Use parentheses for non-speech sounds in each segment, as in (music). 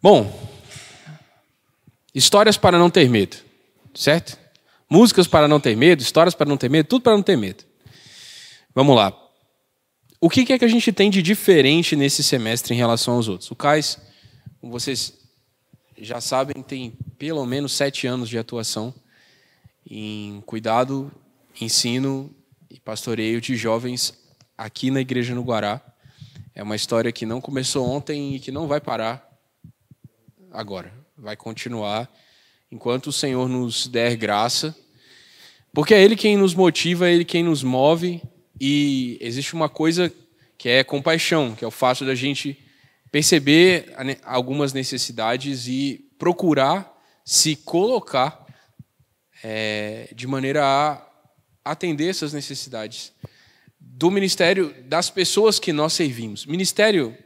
Bom, histórias para não ter medo, certo? Músicas para não ter medo, histórias para não ter medo, tudo para não ter medo. Vamos lá. O que é que a gente tem de diferente nesse semestre em relação aos outros? O CAIS, como vocês já sabem, tem pelo menos sete anos de atuação em cuidado, ensino e pastoreio de jovens aqui na Igreja no Guará. É uma história que não começou ontem e que não vai parar agora. Vai continuar enquanto o Senhor nos der graça, porque é Ele quem nos motiva, é Ele quem nos move, e existe uma coisa que é compaixão, que é o fato da gente perceber algumas necessidades e procurar se colocar é, de maneira a atender essas necessidades do ministério das pessoas que nós servimos. Ministério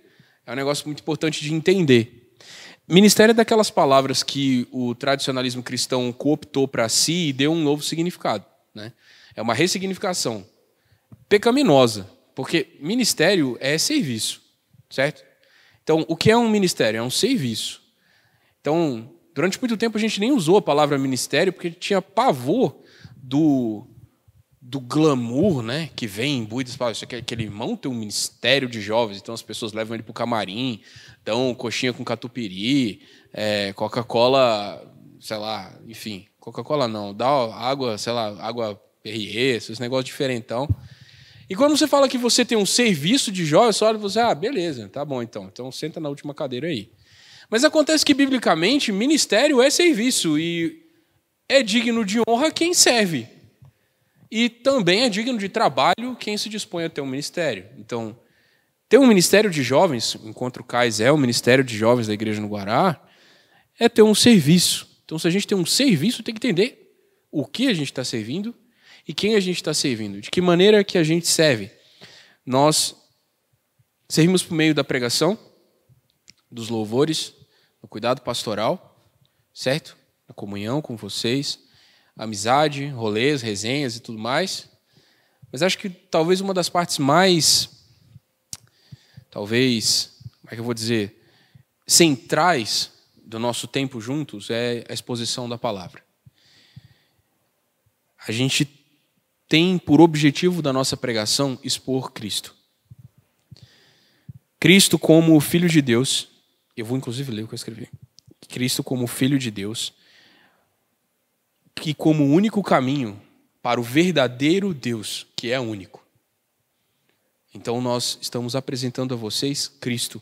é um negócio muito importante de entender. Ministério é daquelas palavras que o tradicionalismo cristão cooptou para si e deu um novo significado. Né? É uma ressignificação pecaminosa, porque ministério é serviço, certo? Então, o que é um ministério? É um serviço. Então, durante muito tempo a gente nem usou a palavra ministério porque tinha pavor do, do glamour né, que vem em Buidas. Aquele irmão tem um ministério de jovens, então as pessoas levam ele para o camarim, dão coxinha com catupiry, é, Coca-Cola, sei lá, enfim, Coca-Cola não, dá água, sei lá, água Perrier, esses negócios diferentão. E quando você fala que você tem um serviço de jovens, você olha você, ah, beleza, tá bom então, então senta na última cadeira aí. Mas acontece que, biblicamente, ministério é serviço e é digno de honra quem serve. E também é digno de trabalho quem se dispõe a ter um ministério. Então, ter um ministério de jovens, Encontro Cais é o ministério de jovens da igreja no Guará, é ter um serviço. Então, se a gente tem um serviço, tem que entender o que a gente está servindo e quem a gente está servindo, de que maneira que a gente serve. Nós servimos por meio da pregação, dos louvores, do cuidado pastoral, certo? Na comunhão com vocês, amizade, rolês, resenhas e tudo mais. Mas acho que talvez uma das partes mais, talvez, como é que eu vou dizer, centrais do nosso tempo juntos é a exposição da palavra. A gente tem por objetivo da nossa pregação expor Cristo. Cristo como Filho de Deus, eu vou inclusive ler o que eu escrevi. Cristo como Filho de Deus, que como único caminho para o verdadeiro Deus, que é único. Então nós estamos apresentando a vocês Cristo.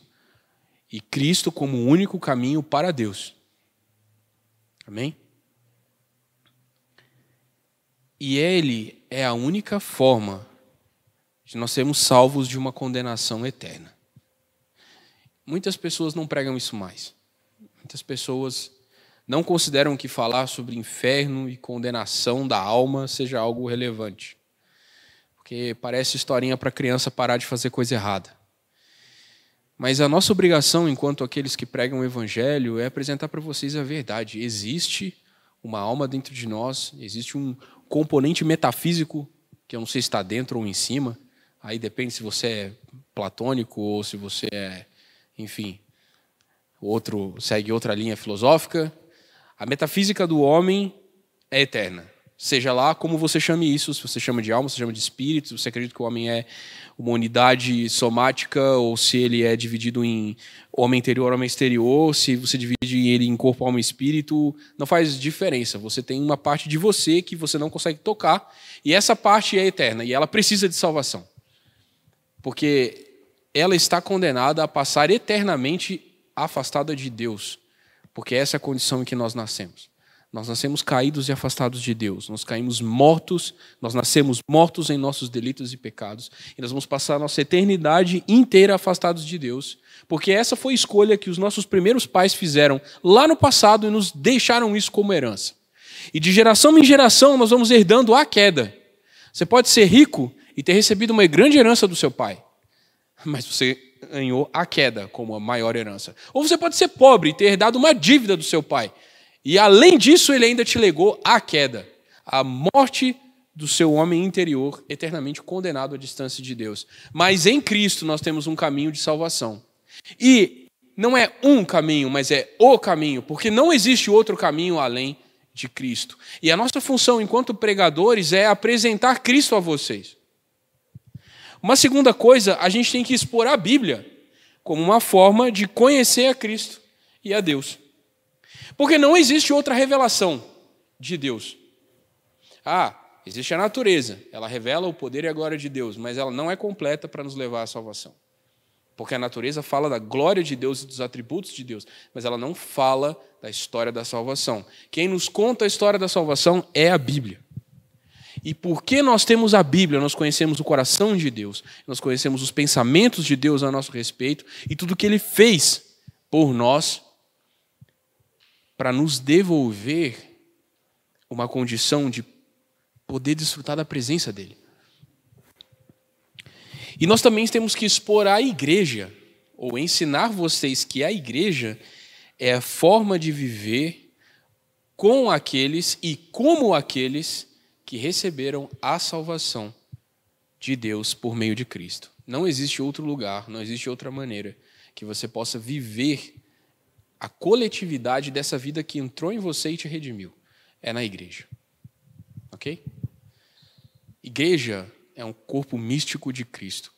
E Cristo como o único caminho para Deus. Amém? E Ele é a única forma de nós sermos salvos de uma condenação eterna. Muitas pessoas não pregam isso mais. Muitas pessoas não consideram que falar sobre inferno e condenação da alma seja algo relevante. Porque parece historinha para criança parar de fazer coisa errada. Mas a nossa obrigação, enquanto aqueles que pregam o evangelho, é apresentar para vocês a verdade. Existe uma alma dentro de nós, existe um, componente metafísico, que eu não sei se está dentro ou em cima, aí depende se você é platônico ou se você é, enfim, outro segue outra linha filosófica. A metafísica do homem é eterna. Seja lá como você chame isso, se você chama de alma, se você chama de espírito, se você acredita que o homem é uma unidade somática ou se ele é dividido em homem interior, homem exterior, se você divide ele em corpo, alma e espírito, não faz diferença. Você tem uma parte de você que você não consegue tocar e essa parte é eterna e ela precisa de salvação. Porque ela está condenada a passar eternamente afastada de Deus, porque essa é a condição em que nós nascemos. Nós nascemos caídos e afastados de Deus. Nós caímos mortos, nós nascemos mortos em nossos delitos e pecados. E nós vamos passar a nossa eternidade inteira afastados de Deus. Porque essa foi a escolha que os nossos primeiros pais fizeram lá no passado e nos deixaram isso como herança. E de geração em geração nós vamos herdando a queda. Você pode ser rico e ter recebido uma grande herança do seu pai, mas você ganhou a queda como a maior herança. Ou você pode ser pobre e ter herdado uma dívida do seu pai, e além disso, ele ainda te legou a queda, a morte do seu homem interior, eternamente condenado à distância de Deus. Mas em Cristo nós temos um caminho de salvação. E não é um caminho, mas é o caminho, porque não existe outro caminho além de Cristo. E a nossa função enquanto pregadores é apresentar Cristo a vocês. Uma segunda coisa, a gente tem que expor a Bíblia como uma forma de conhecer a Cristo e a Deus. Porque não existe outra revelação de Deus. Ah, existe a natureza, ela revela o poder e a glória de Deus, mas ela não é completa para nos levar à salvação. Porque a natureza fala da glória de Deus e dos atributos de Deus, mas ela não fala da história da salvação. Quem nos conta a história da salvação é a Bíblia. E porque nós temos a Bíblia, nós conhecemos o coração de Deus, nós conhecemos os pensamentos de Deus a nosso respeito e tudo que ele fez por nós para nos devolver uma condição de poder desfrutar da presença dele. E nós também temos que expor à igreja, ou ensinar vocês que a igreja é a forma de viver com aqueles e como aqueles que receberam a salvação de Deus por meio de Cristo. Não existe outro lugar, não existe outra maneira que você possa viver a coletividade dessa vida que entrou em você e te redimiu. É na igreja. Ok? Igreja é um corpo místico de Cristo.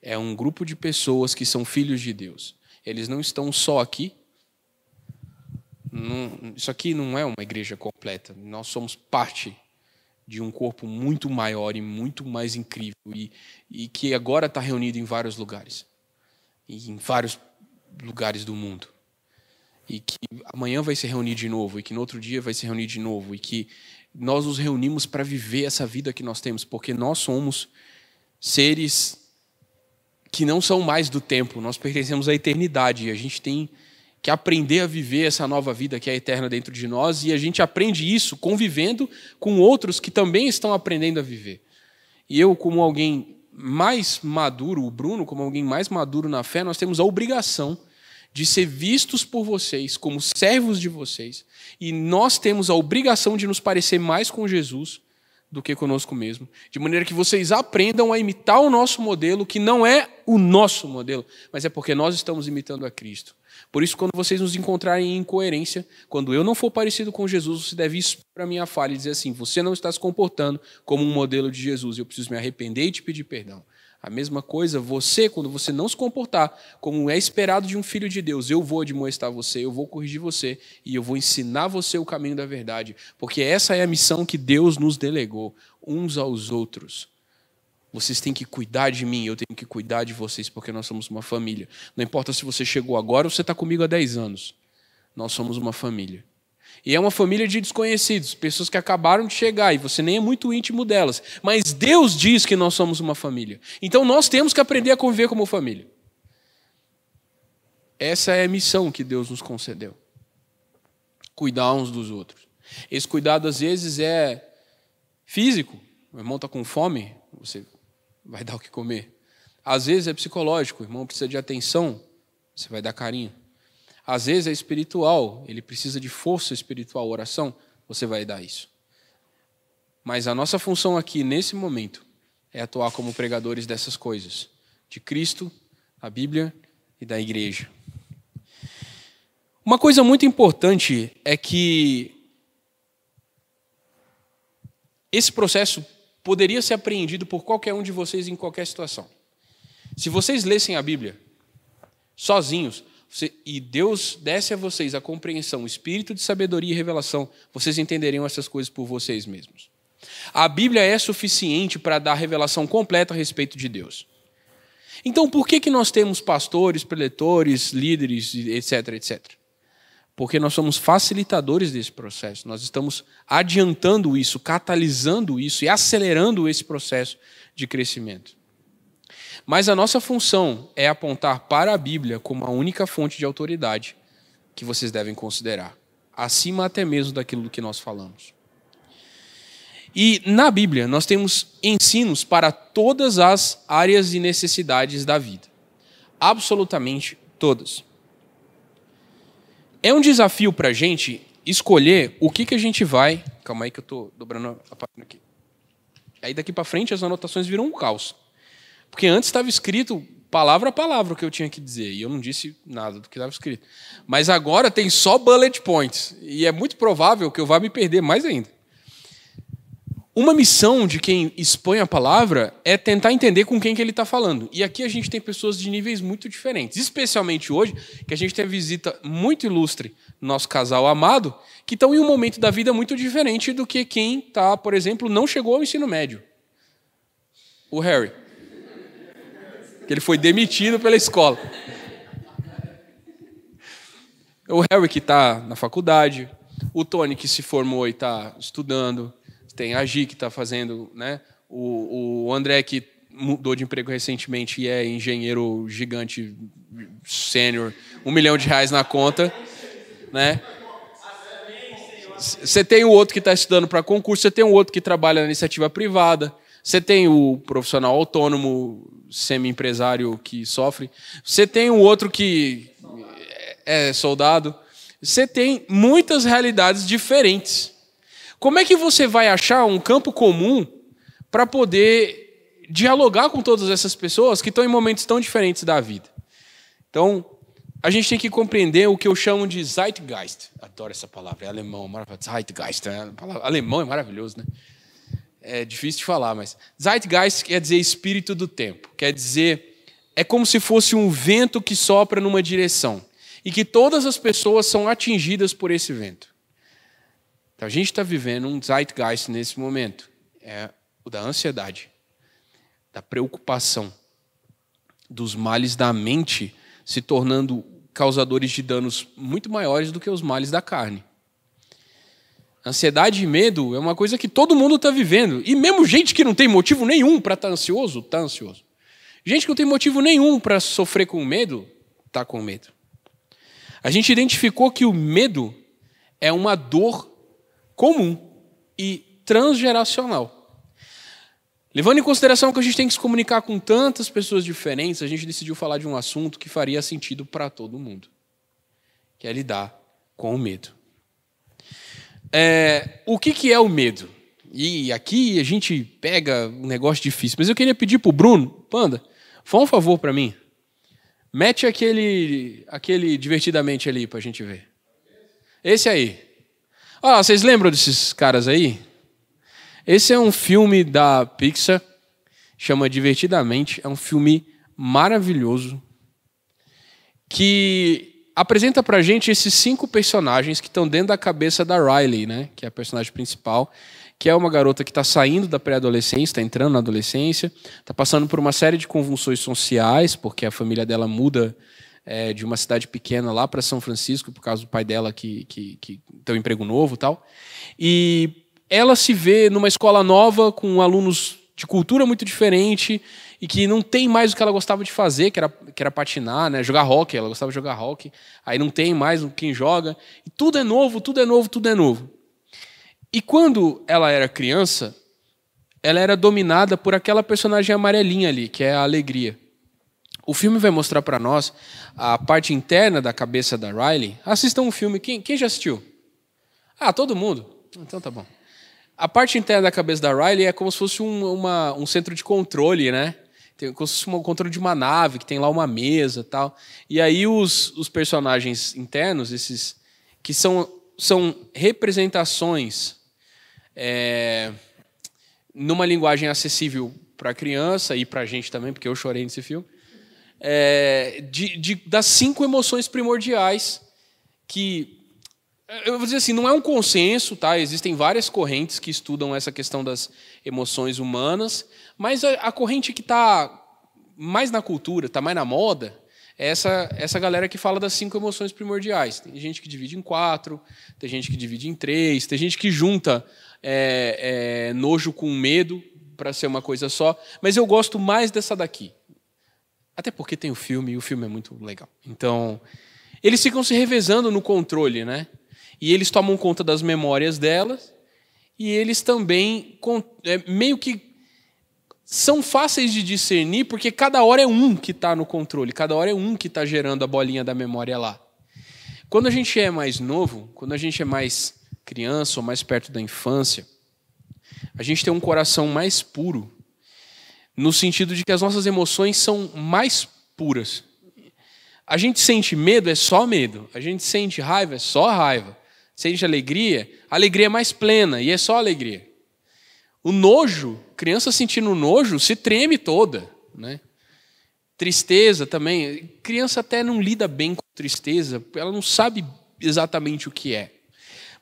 É um grupo de pessoas que são filhos de Deus. Eles não estão só aqui. Não, isso aqui não é uma igreja completa. Nós somos parte de um corpo muito maior e muito mais incrível e, e que agora está reunido em vários lugares, em vários lugares do mundo. E que amanhã vai se reunir de novo, e que no outro dia vai se reunir de novo, e que nós nos reunimos para viver essa vida que nós temos, porque nós somos seres que não são mais do tempo, nós pertencemos à eternidade, e a gente tem que aprender a viver essa nova vida que é eterna dentro de nós, e a gente aprende isso convivendo com outros que também estão aprendendo a viver. E eu, como alguém mais maduro, o Bruno, como alguém mais maduro na fé, nós temos a obrigação de ser vistos por vocês como servos de vocês, e nós temos a obrigação de nos parecer mais com Jesus do que conosco mesmo, de maneira que vocês aprendam a imitar o nosso modelo, que não é o nosso modelo, mas é porque nós estamos imitando a Cristo. Por isso, quando vocês nos encontrarem em incoerência, quando eu não for parecido com Jesus, você deve expor a minha falha e dizer assim: você não está se comportando como um modelo de Jesus, eu preciso me arrepender e te pedir perdão. A mesma coisa, você, quando você não se comportar como é esperado de um filho de Deus, eu vou admoestar você, eu vou corrigir você e eu vou ensinar você o caminho da verdade, porque essa é a missão que Deus nos delegou, uns aos outros. Vocês têm que cuidar de mim, eu tenho que cuidar de vocês, porque nós somos uma família. Não importa se você chegou agora ou você está comigo há 10 anos. Nós somos uma família. E é uma família de desconhecidos, pessoas que acabaram de chegar e você nem é muito íntimo delas. Mas Deus diz que nós somos uma família. Então nós temos que aprender a conviver como família. Essa é a missão que Deus nos concedeu. Cuidar uns dos outros. Esse cuidado às vezes é físico. O irmão está com fome, você vai dar o que comer. Às vezes é psicológico, o irmão precisa de atenção, você vai dar carinho. Às vezes é espiritual, ele precisa de força espiritual, oração, você vai dar isso. Mas a nossa função aqui, nesse momento, é atuar como pregadores dessas coisas, de Cristo, da Bíblia e da igreja. Uma coisa muito importante é que esse processo poderia ser apreendido por qualquer um de vocês em qualquer situação. Se vocês lessem a Bíblia sozinhos, você, e Deus desse a vocês a compreensão, o espírito de sabedoria e revelação, vocês entenderiam essas coisas por vocês mesmos. A Bíblia é suficiente para dar revelação completa a respeito de Deus. Então, por que, que nós temos pastores, preletores, líderes, etc, etc? Porque nós somos facilitadores desse processo. Nós estamos adiantando isso, catalisando isso e acelerando esse processo de crescimento. Mas a nossa função é apontar para a Bíblia como a única fonte de autoridade que vocês devem considerar, acima até mesmo daquilo do que nós falamos. E na Bíblia nós temos ensinos para todas as áreas e necessidades da vida. Absolutamente todas. É um desafio para a gente escolher o que, que a gente vai. Calma aí que eu estou dobrando a página aqui. Aí daqui para frente as anotações viram um caos. Porque antes estava escrito palavra a palavra o que eu tinha que dizer. E eu não disse nada do que estava escrito. Mas agora tem só bullet points. E é muito provável que eu vá me perder mais ainda. Uma missão de quem expõe a palavra é tentar entender com quem que ele está falando. E aqui a gente tem pessoas de níveis muito diferentes. Especialmente hoje, que a gente tem a visita muito ilustre nosso casal amado, que estão em um momento da vida muito diferente do que quem está, por exemplo, não chegou ao ensino médio. O Harry. Ele foi demitido pela escola. O Harry que está na faculdade, o Tony que se formou e está estudando, tem a Gi que está fazendo, né? O, o André que mudou de emprego recentemente e é engenheiro gigante sênior, um milhão de reais na conta, né? Você tem o outro que está estudando para concurso, você tem o outro que trabalha na iniciativa privada, você tem o profissional autônomo, semi-empresário que sofre, você tem o outro que é soldado, você tem muitas realidades diferentes. Como é que você vai achar um campo comum para poder dialogar com todas essas pessoas que estão em momentos tão diferentes da vida? Então, a gente tem que compreender o que eu chamo de Zeitgeist. Adoro essa palavra, é alemão, é. Zeitgeist, né? alemão é maravilhoso, né? É difícil de falar, mas Zeitgeist quer dizer espírito do tempo. Quer dizer, é como se fosse um vento que sopra numa direção e que todas as pessoas são atingidas por esse vento. Então a gente está vivendo um zeitgeist nesse momento. É o da ansiedade, da preocupação, dos males da mente se tornando causadores de danos muito maiores do que os males da carne. Ansiedade e medo é uma coisa que todo mundo está vivendo. E mesmo gente que não tem motivo nenhum para estar tá ansioso, está ansioso. Gente que não tem motivo nenhum para sofrer com medo, está com medo. A gente identificou que o medo é uma dor comum e transgeracional. Levando em consideração que a gente tem que se comunicar com tantas pessoas diferentes, a gente decidiu falar de um assunto que faria sentido para todo mundo, que é lidar com o medo. É, o que, que é o medo? E aqui a gente pega um negócio difícil, mas eu queria pedir para o Bruno, Panda, faz um favor para mim. Mete aquele, aquele divertidamente ali para a gente ver. Esse aí. Ah, vocês lembram desses caras aí? Esse é um filme da Pixar, chama Divertidamente. É um filme maravilhoso que apresenta pra gente esses cinco personagens que estão dentro da cabeça da Riley, né? Que é a personagem principal, que é uma garota que está saindo da pré-adolescência, está entrando na adolescência, está passando por uma série de convulsões sociais, porque a família dela muda é, de uma cidade pequena lá para São Francisco, por causa do pai dela que, que, que tem um emprego novo tal. E ela se vê numa escola nova, com alunos de cultura muito diferente, e que não tem mais o que ela gostava de fazer, que era, que era patinar, né? jogar rock, ela gostava de jogar rock, aí não tem mais quem joga, e tudo é novo, tudo é novo, tudo é novo. E quando ela era criança, ela era dominada por aquela personagem amarelinha ali, que é a alegria. O filme vai mostrar para nós a parte interna da cabeça da Riley. Assistam um filme. Quem, quem já assistiu? Ah, todo mundo? Então tá bom. A parte interna da cabeça da Riley é como se fosse um, uma, um centro de controle, né? Tem como se fosse um controle de uma nave, que tem lá uma mesa tal. E aí os, os personagens internos, esses que são, são representações é, numa linguagem acessível para criança e para a gente também, porque eu chorei nesse filme é, de, de, das cinco emoções primordiais que eu vou dizer assim, não é um consenso, tá? Existem várias correntes que estudam essa questão das emoções humanas, mas a, a corrente que está mais na cultura, está mais na moda, é essa, essa galera que fala das cinco emoções primordiais. Tem gente que divide em quatro, tem gente que divide em três, tem gente que junta é, é, nojo com medo para ser uma coisa só, mas eu gosto mais dessa daqui. Até porque tem o filme e o filme é muito legal. Então, eles ficam se revezando no controle, né? E eles tomam conta das memórias delas e eles também é, meio que são fáceis de discernir porque cada hora é um que está no controle, cada hora é um que está gerando a bolinha da memória lá. Quando a gente é mais novo, quando a gente é mais criança ou mais perto da infância, a gente tem um coração mais puro no sentido de que as nossas emoções são mais puras. A gente sente medo, é só medo. A gente sente raiva, é só raiva. Sente alegria, alegria é mais plena e é só alegria. O nojo, criança sentindo nojo, se treme toda, né? Tristeza também, criança até não lida bem com tristeza, ela não sabe exatamente o que é.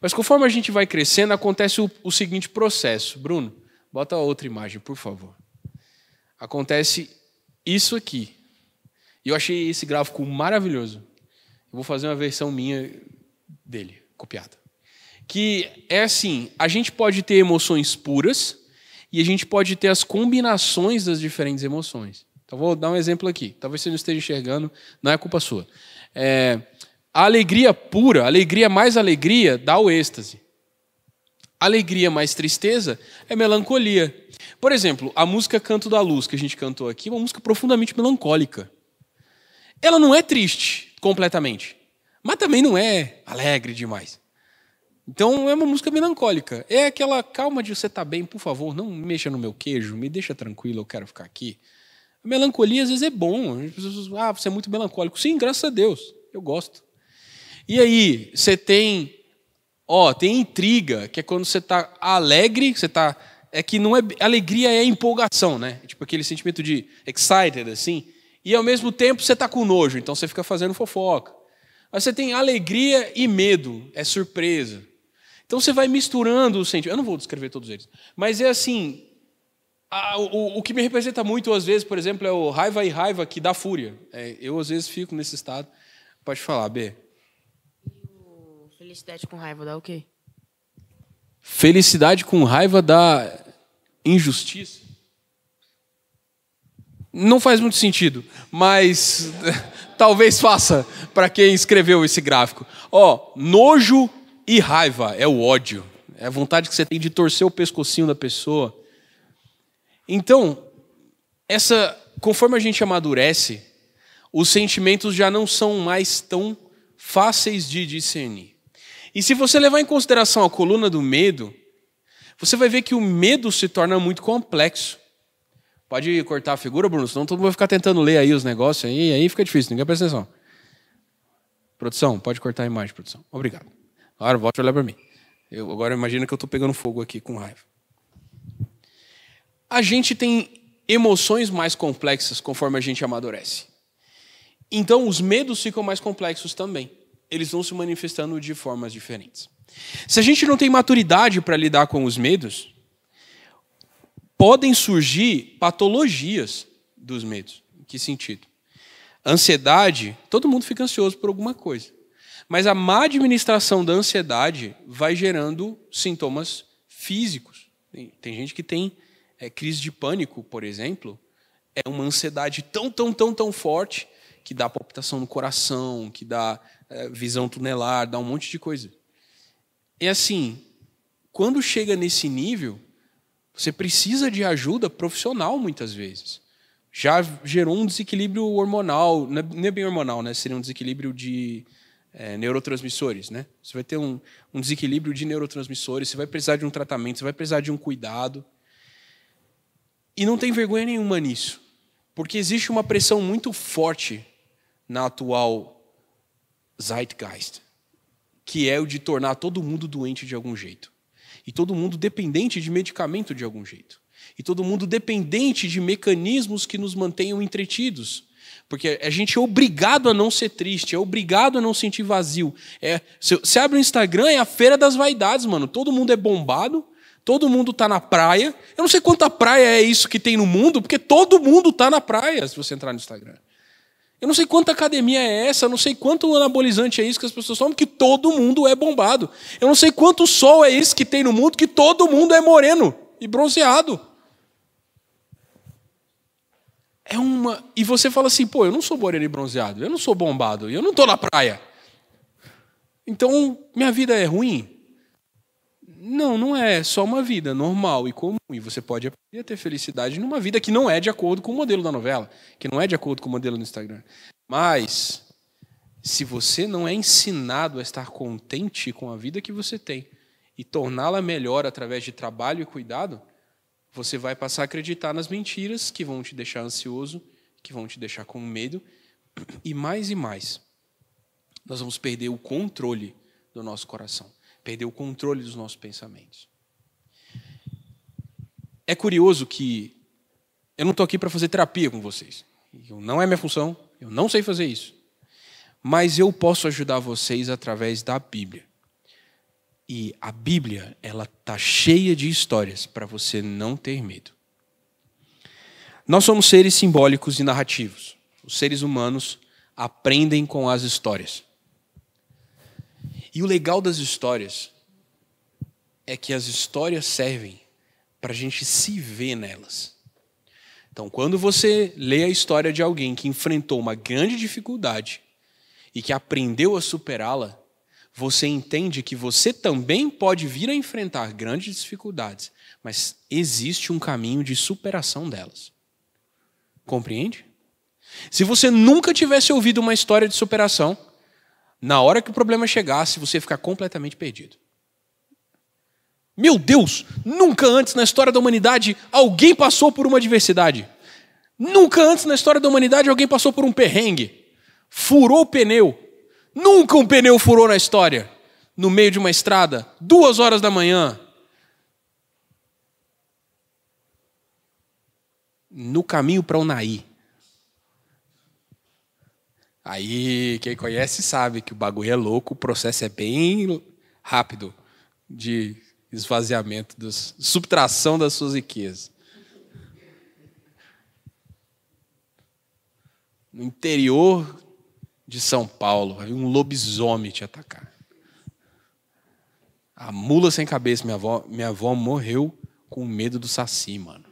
Mas conforme a gente vai crescendo, acontece o, o seguinte processo. Bruno, bota outra imagem, por favor. Acontece isso aqui. E eu achei esse gráfico maravilhoso. Eu vou fazer uma versão minha dele, copiada. Que é assim: a gente pode ter emoções puras e a gente pode ter as combinações das diferentes emoções. Então, vou dar um exemplo aqui. Talvez você não esteja enxergando, não é culpa sua. É, a alegria pura, a alegria mais alegria, dá o êxtase. Alegria mais tristeza é melancolia. Por exemplo, a música Canto da Luz, que a gente cantou aqui, é uma música profundamente melancólica. Ela não é triste completamente, mas também não é alegre demais. Então é uma música melancólica. É aquela calma de você tá bem, por favor, não mexa no meu queijo, me deixa tranquilo, eu quero ficar aqui. A melancolia às vezes é bom. As pessoas, ah, você é muito melancólico. Sim, graças a Deus, eu gosto. E aí, você tem, ó, tem intriga, que é quando você está alegre, você está é que não é alegria é empolgação, né? Tipo aquele sentimento de excited assim, e ao mesmo tempo você está com nojo, então você fica fazendo fofoca. Mas você tem alegria e medo, é surpresa. Então você vai misturando os sentimentos. Eu não vou descrever todos eles, mas é assim, a, o, o, que me representa muito, às vezes, por exemplo, é o raiva e raiva que dá fúria. É, eu, às vezes, fico nesse estado. Pode falar, B. E felicidade com raiva dá o quê? Felicidade com raiva dá injustiça. Não faz muito sentido, mas (laughs) talvez faça para quem escreveu esse gráfico. Ó, nojo e raiva é o ódio. É a vontade que você tem de torcer o pescocinho da pessoa então, essa, conforme a gente amadurece, os sentimentos já não são mais tão fáceis de discernir. E se você levar em consideração a coluna do medo, você vai ver que o medo se torna muito complexo. Pode cortar a figura, Bruno, senão todo mundo vai ficar tentando ler aí os negócios aí, aí fica difícil, ninguém presta atenção. Produção, pode cortar a imagem, produção. Obrigado. Agora volte a olhar para mim. Eu, agora imagina que eu estou pegando fogo aqui com raiva a gente tem emoções mais complexas conforme a gente amadurece. Então, os medos ficam mais complexos também. Eles vão se manifestando de formas diferentes. Se a gente não tem maturidade para lidar com os medos, podem surgir patologias dos medos. Em que sentido? Ansiedade, todo mundo fica ansioso por alguma coisa. Mas a má administração da ansiedade vai gerando sintomas físicos. Tem gente que tem é, crise de pânico, por exemplo, é uma ansiedade tão, tão, tão, tão forte que dá palpitação no coração, que dá é, visão tunelar, dá um monte de coisa. É assim, quando chega nesse nível, você precisa de ajuda profissional muitas vezes. Já gerou um desequilíbrio hormonal, não é bem hormonal, né? Seria um desequilíbrio de é, neurotransmissores, né? Você vai ter um, um desequilíbrio de neurotransmissores, você vai precisar de um tratamento, você vai precisar de um cuidado. E não tem vergonha nenhuma nisso, porque existe uma pressão muito forte na atual zeitgeist, que é o de tornar todo mundo doente de algum jeito, e todo mundo dependente de medicamento de algum jeito, e todo mundo dependente de mecanismos que nos mantenham entretidos. Porque a gente é obrigado a não ser triste, é obrigado a não sentir vazio. É, você abre o Instagram, é a feira das vaidades, mano. Todo mundo é bombado, Todo mundo está na praia. Eu não sei quanta praia é isso que tem no mundo, porque todo mundo está na praia, se você entrar no Instagram. Eu não sei quanta academia é essa, eu não sei quanto anabolizante é isso que as pessoas tomam, que todo mundo é bombado. Eu não sei quanto sol é esse que tem no mundo, que todo mundo é moreno e bronzeado. É uma. E você fala assim, pô, eu não sou moreno e bronzeado, eu não sou bombado, eu não estou na praia. Então, minha vida é ruim. Não, não é só uma vida normal e comum. E você pode aprender a ter felicidade numa vida que não é de acordo com o modelo da novela, que não é de acordo com o modelo do Instagram. Mas, se você não é ensinado a estar contente com a vida que você tem e torná-la melhor através de trabalho e cuidado, você vai passar a acreditar nas mentiras que vão te deixar ansioso que vão te deixar com medo, e mais e mais, nós vamos perder o controle do nosso coração, perder o controle dos nossos pensamentos. É curioso que eu não estou aqui para fazer terapia com vocês. Não é minha função, eu não sei fazer isso. Mas eu posso ajudar vocês através da Bíblia. E a Bíblia, ela tá cheia de histórias para você não ter medo. Nós somos seres simbólicos e narrativos. Os seres humanos aprendem com as histórias. E o legal das histórias é que as histórias servem para a gente se ver nelas. Então, quando você lê a história de alguém que enfrentou uma grande dificuldade e que aprendeu a superá-la, você entende que você também pode vir a enfrentar grandes dificuldades, mas existe um caminho de superação delas. Compreende? Se você nunca tivesse ouvido uma história de superação, na hora que o problema chegasse, você ia ficar completamente perdido. Meu Deus, nunca antes na história da humanidade alguém passou por uma adversidade. Nunca antes na história da humanidade alguém passou por um perrengue. Furou o pneu. Nunca um pneu furou na história. No meio de uma estrada, duas horas da manhã. No caminho para o Naí. Aí, quem conhece sabe que o bagulho é louco, o processo é bem rápido de esvaziamento, dos, subtração das suas riquezas. No interior de São Paulo, havia um lobisomem te atacar. A mula sem cabeça, minha avó, minha avó morreu com medo do saci, mano.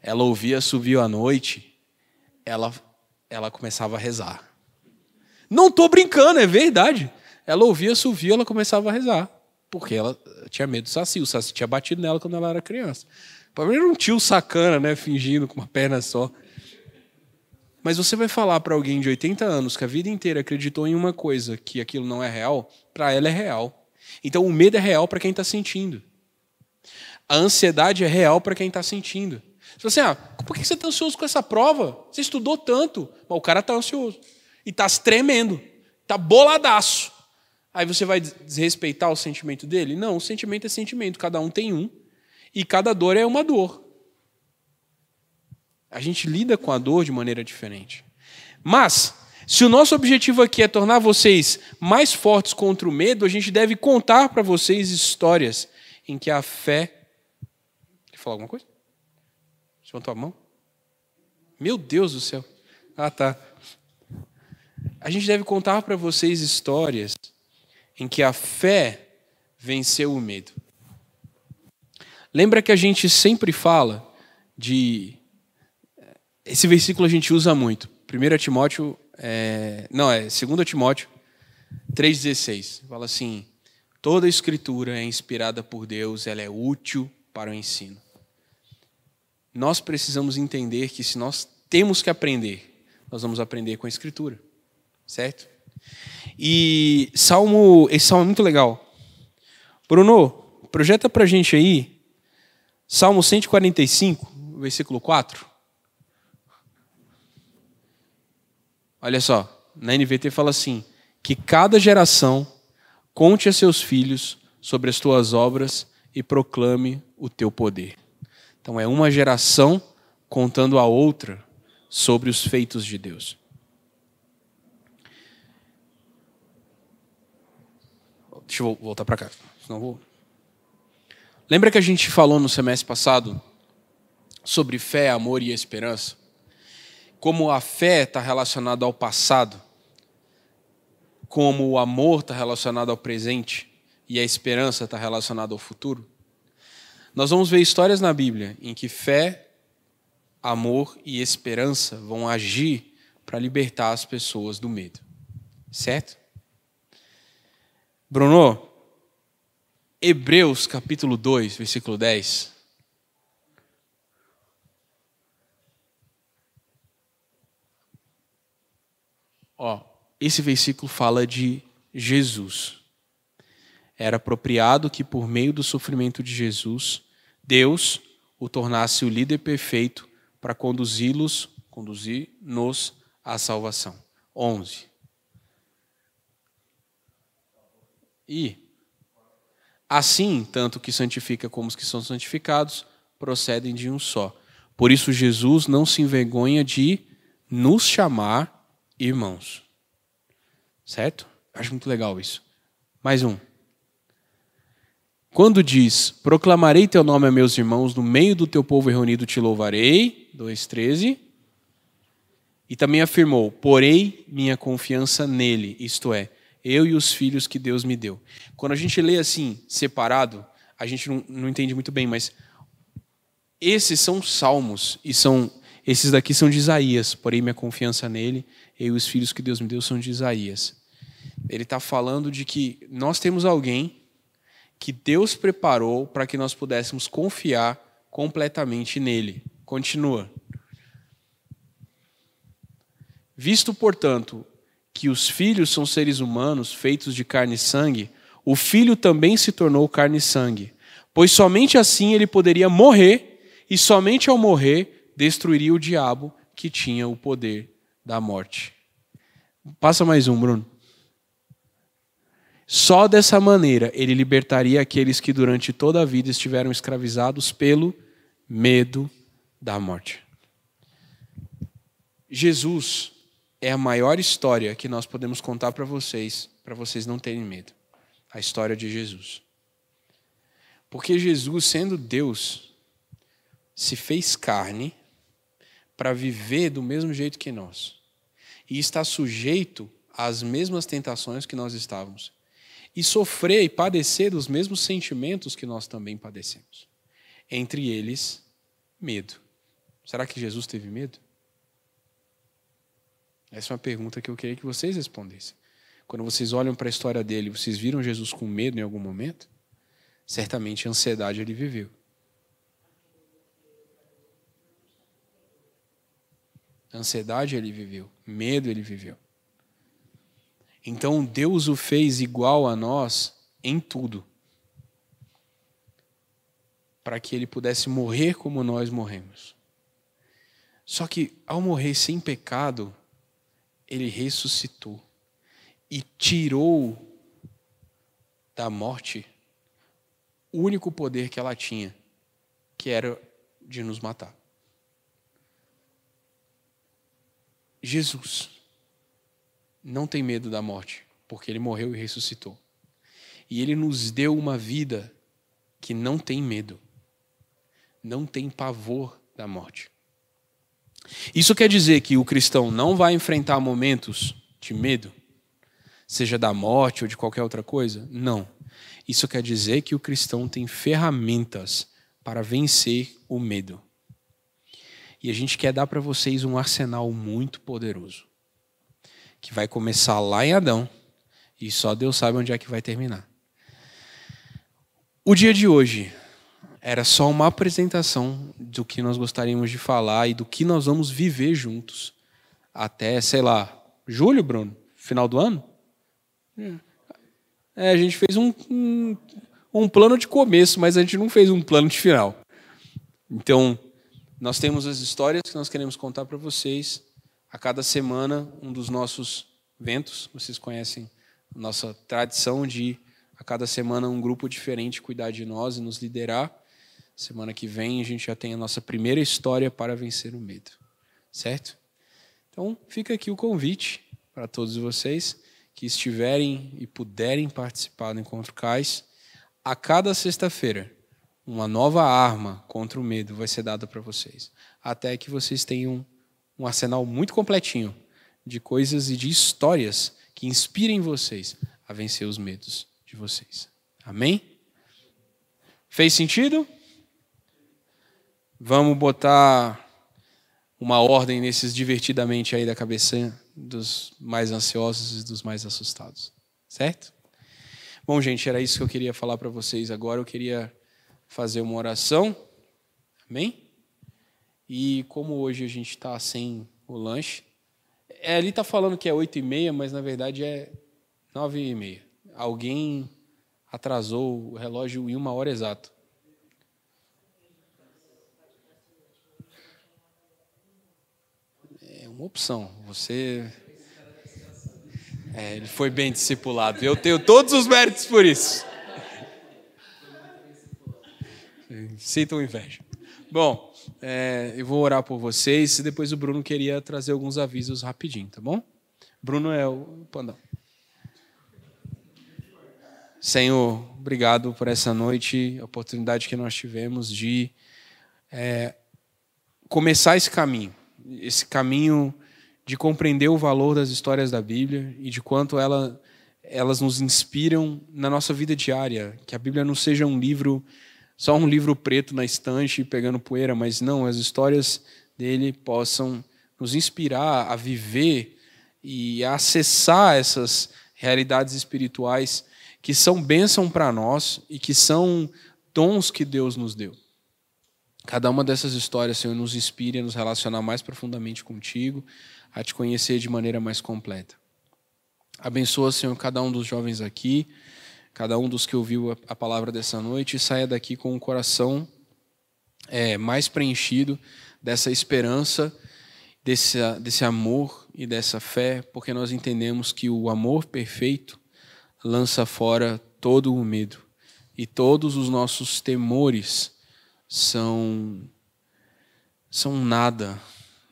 Ela ouvia subiu à noite, ela, ela começava a rezar. Não estou brincando, é verdade. Ela ouvia assovio, ela começava a rezar. Porque ela tinha medo do Saci. O Saci tinha batido nela quando ela era criança. Para mim era um tio sacana, né? Fingindo com uma perna só. Mas você vai falar para alguém de 80 anos que a vida inteira acreditou em uma coisa que aquilo não é real, para ela é real. Então o medo é real para quem está sentindo. A ansiedade é real para quem está sentindo. Você fala assim, ah, por que você está ansioso com essa prova? Você estudou tanto. Mas o cara está ansioso. E está tremendo. Está boladaço. Aí você vai desrespeitar o sentimento dele? Não, o sentimento é sentimento, cada um tem um, e cada dor é uma dor. A gente lida com a dor de maneira diferente. Mas, se o nosso objetivo aqui é tornar vocês mais fortes contra o medo, a gente deve contar para vocês histórias em que a fé. Quer falar alguma coisa? Levantou a mão? Meu Deus do céu. Ah, tá. A gente deve contar para vocês histórias em que a fé venceu o medo. Lembra que a gente sempre fala de. Esse versículo a gente usa muito. 1 Timóteo. É... Não, é 2 Timóteo 3,16. Fala assim: toda escritura é inspirada por Deus, ela é útil para o ensino. Nós precisamos entender que se nós temos que aprender, nós vamos aprender com a escritura. Certo? E Salmo, esse salmo é muito legal. Bruno, projeta pra gente aí Salmo 145, versículo 4. Olha só, na NVT fala assim: que cada geração conte a seus filhos sobre as tuas obras e proclame o teu poder. Então é uma geração contando a outra sobre os feitos de Deus. Deixa eu voltar para cá, senão vou. Lembra que a gente falou no semestre passado sobre fé, amor e esperança? Como a fé está relacionada ao passado, como o amor está relacionado ao presente e a esperança está relacionada ao futuro? Nós vamos ver histórias na Bíblia em que fé, amor e esperança vão agir para libertar as pessoas do medo. Certo? Bruno, Hebreus capítulo 2, versículo 10. Ó, esse versículo fala de Jesus. Era apropriado que por meio do sofrimento de Jesus, Deus o tornasse o líder perfeito para conduzi-los conduzir-nos à salvação. 11. E assim, tanto que santifica como os que são santificados procedem de um só. Por isso Jesus não se envergonha de nos chamar irmãos. Certo? Acho muito legal isso. Mais um. Quando diz, proclamarei teu nome a meus irmãos, no meio do teu povo reunido te louvarei. 2,13. E também afirmou, porei minha confiança nele, isto é, eu e os filhos que Deus me deu. Quando a gente lê assim, separado, a gente não, não entende muito bem, mas esses são salmos e são esses daqui são de Isaías, porém minha confiança nele, eu e os filhos que Deus me deu são de Isaías. Ele está falando de que nós temos alguém que Deus preparou para que nós pudéssemos confiar completamente nele. Continua. Visto, portanto, que os filhos são seres humanos feitos de carne e sangue, o filho também se tornou carne e sangue, pois somente assim ele poderia morrer, e somente ao morrer destruiria o diabo que tinha o poder da morte. Passa mais um, Bruno. Só dessa maneira ele libertaria aqueles que durante toda a vida estiveram escravizados pelo medo da morte. Jesus é a maior história que nós podemos contar para vocês, para vocês não terem medo. A história de Jesus. Porque Jesus, sendo Deus, se fez carne para viver do mesmo jeito que nós. E está sujeito às mesmas tentações que nós estávamos. E sofrer e padecer dos mesmos sentimentos que nós também padecemos. Entre eles, medo. Será que Jesus teve medo? Essa é uma pergunta que eu queria que vocês respondessem. Quando vocês olham para a história dele, vocês viram Jesus com medo em algum momento? Certamente ansiedade ele viveu. Ansiedade ele viveu, medo ele viveu. Então Deus o fez igual a nós em tudo, para que ele pudesse morrer como nós morremos. Só que ao morrer sem pecado, ele ressuscitou e tirou da morte o único poder que ela tinha, que era de nos matar. Jesus não tem medo da morte, porque ele morreu e ressuscitou. E ele nos deu uma vida que não tem medo, não tem pavor da morte. Isso quer dizer que o cristão não vai enfrentar momentos de medo, seja da morte ou de qualquer outra coisa? Não. Isso quer dizer que o cristão tem ferramentas para vencer o medo. E a gente quer dar para vocês um arsenal muito poderoso, que vai começar lá em Adão e só Deus sabe onde é que vai terminar. O dia de hoje era só uma apresentação do que nós gostaríamos de falar e do que nós vamos viver juntos até, sei lá, julho, Bruno? Final do ano? É, a gente fez um, um, um plano de começo, mas a gente não fez um plano de final. Então, nós temos as histórias que nós queremos contar para vocês. A cada semana, um dos nossos ventos, vocês conhecem nossa tradição de a cada semana um grupo diferente cuidar de nós e nos liderar. Semana que vem a gente já tem a nossa primeira história para vencer o medo. Certo? Então, fica aqui o convite para todos vocês que estiverem e puderem participar do Encontro Cais. A cada sexta-feira, uma nova arma contra o medo vai ser dada para vocês. Até que vocês tenham um arsenal muito completinho de coisas e de histórias que inspirem vocês a vencer os medos de vocês. Amém? Fez sentido? Vamos botar uma ordem nesses divertidamente aí da cabeça dos mais ansiosos e dos mais assustados. Certo? Bom, gente, era isso que eu queria falar para vocês agora. Eu queria fazer uma oração. Amém? E como hoje a gente está sem o lanche, é, ali está falando que é oito e meia, mas na verdade é nove e meia. Alguém atrasou o relógio em uma hora exata. Uma opção. Você. É, ele foi bem discipulado. Eu tenho todos os méritos por isso. Sintam inveja. Bom, é, eu vou orar por vocês e depois o Bruno queria trazer alguns avisos rapidinho, tá bom? Bruno é o pandão. Senhor, obrigado por essa noite, a oportunidade que nós tivemos de é, começar esse caminho, esse caminho de compreender o valor das histórias da Bíblia e de quanto ela, elas nos inspiram na nossa vida diária. Que a Bíblia não seja um livro, só um livro preto na estante pegando poeira, mas não, as histórias dele possam nos inspirar a viver e a acessar essas realidades espirituais que são bênção para nós e que são dons que Deus nos deu. Cada uma dessas histórias, Senhor, nos inspire a nos relacionar mais profundamente contigo, a te conhecer de maneira mais completa. Abençoa, Senhor, cada um dos jovens aqui, cada um dos que ouviu a palavra dessa noite e saia daqui com o coração é, mais preenchido dessa esperança, desse, desse amor e dessa fé, porque nós entendemos que o amor perfeito lança fora todo o medo e todos os nossos temores são são nada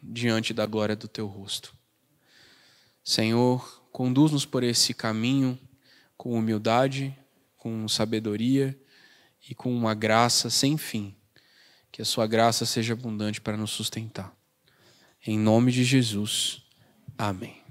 diante da glória do teu rosto. Senhor, conduz-nos por esse caminho com humildade, com sabedoria e com uma graça sem fim. Que a sua graça seja abundante para nos sustentar. Em nome de Jesus. Amém.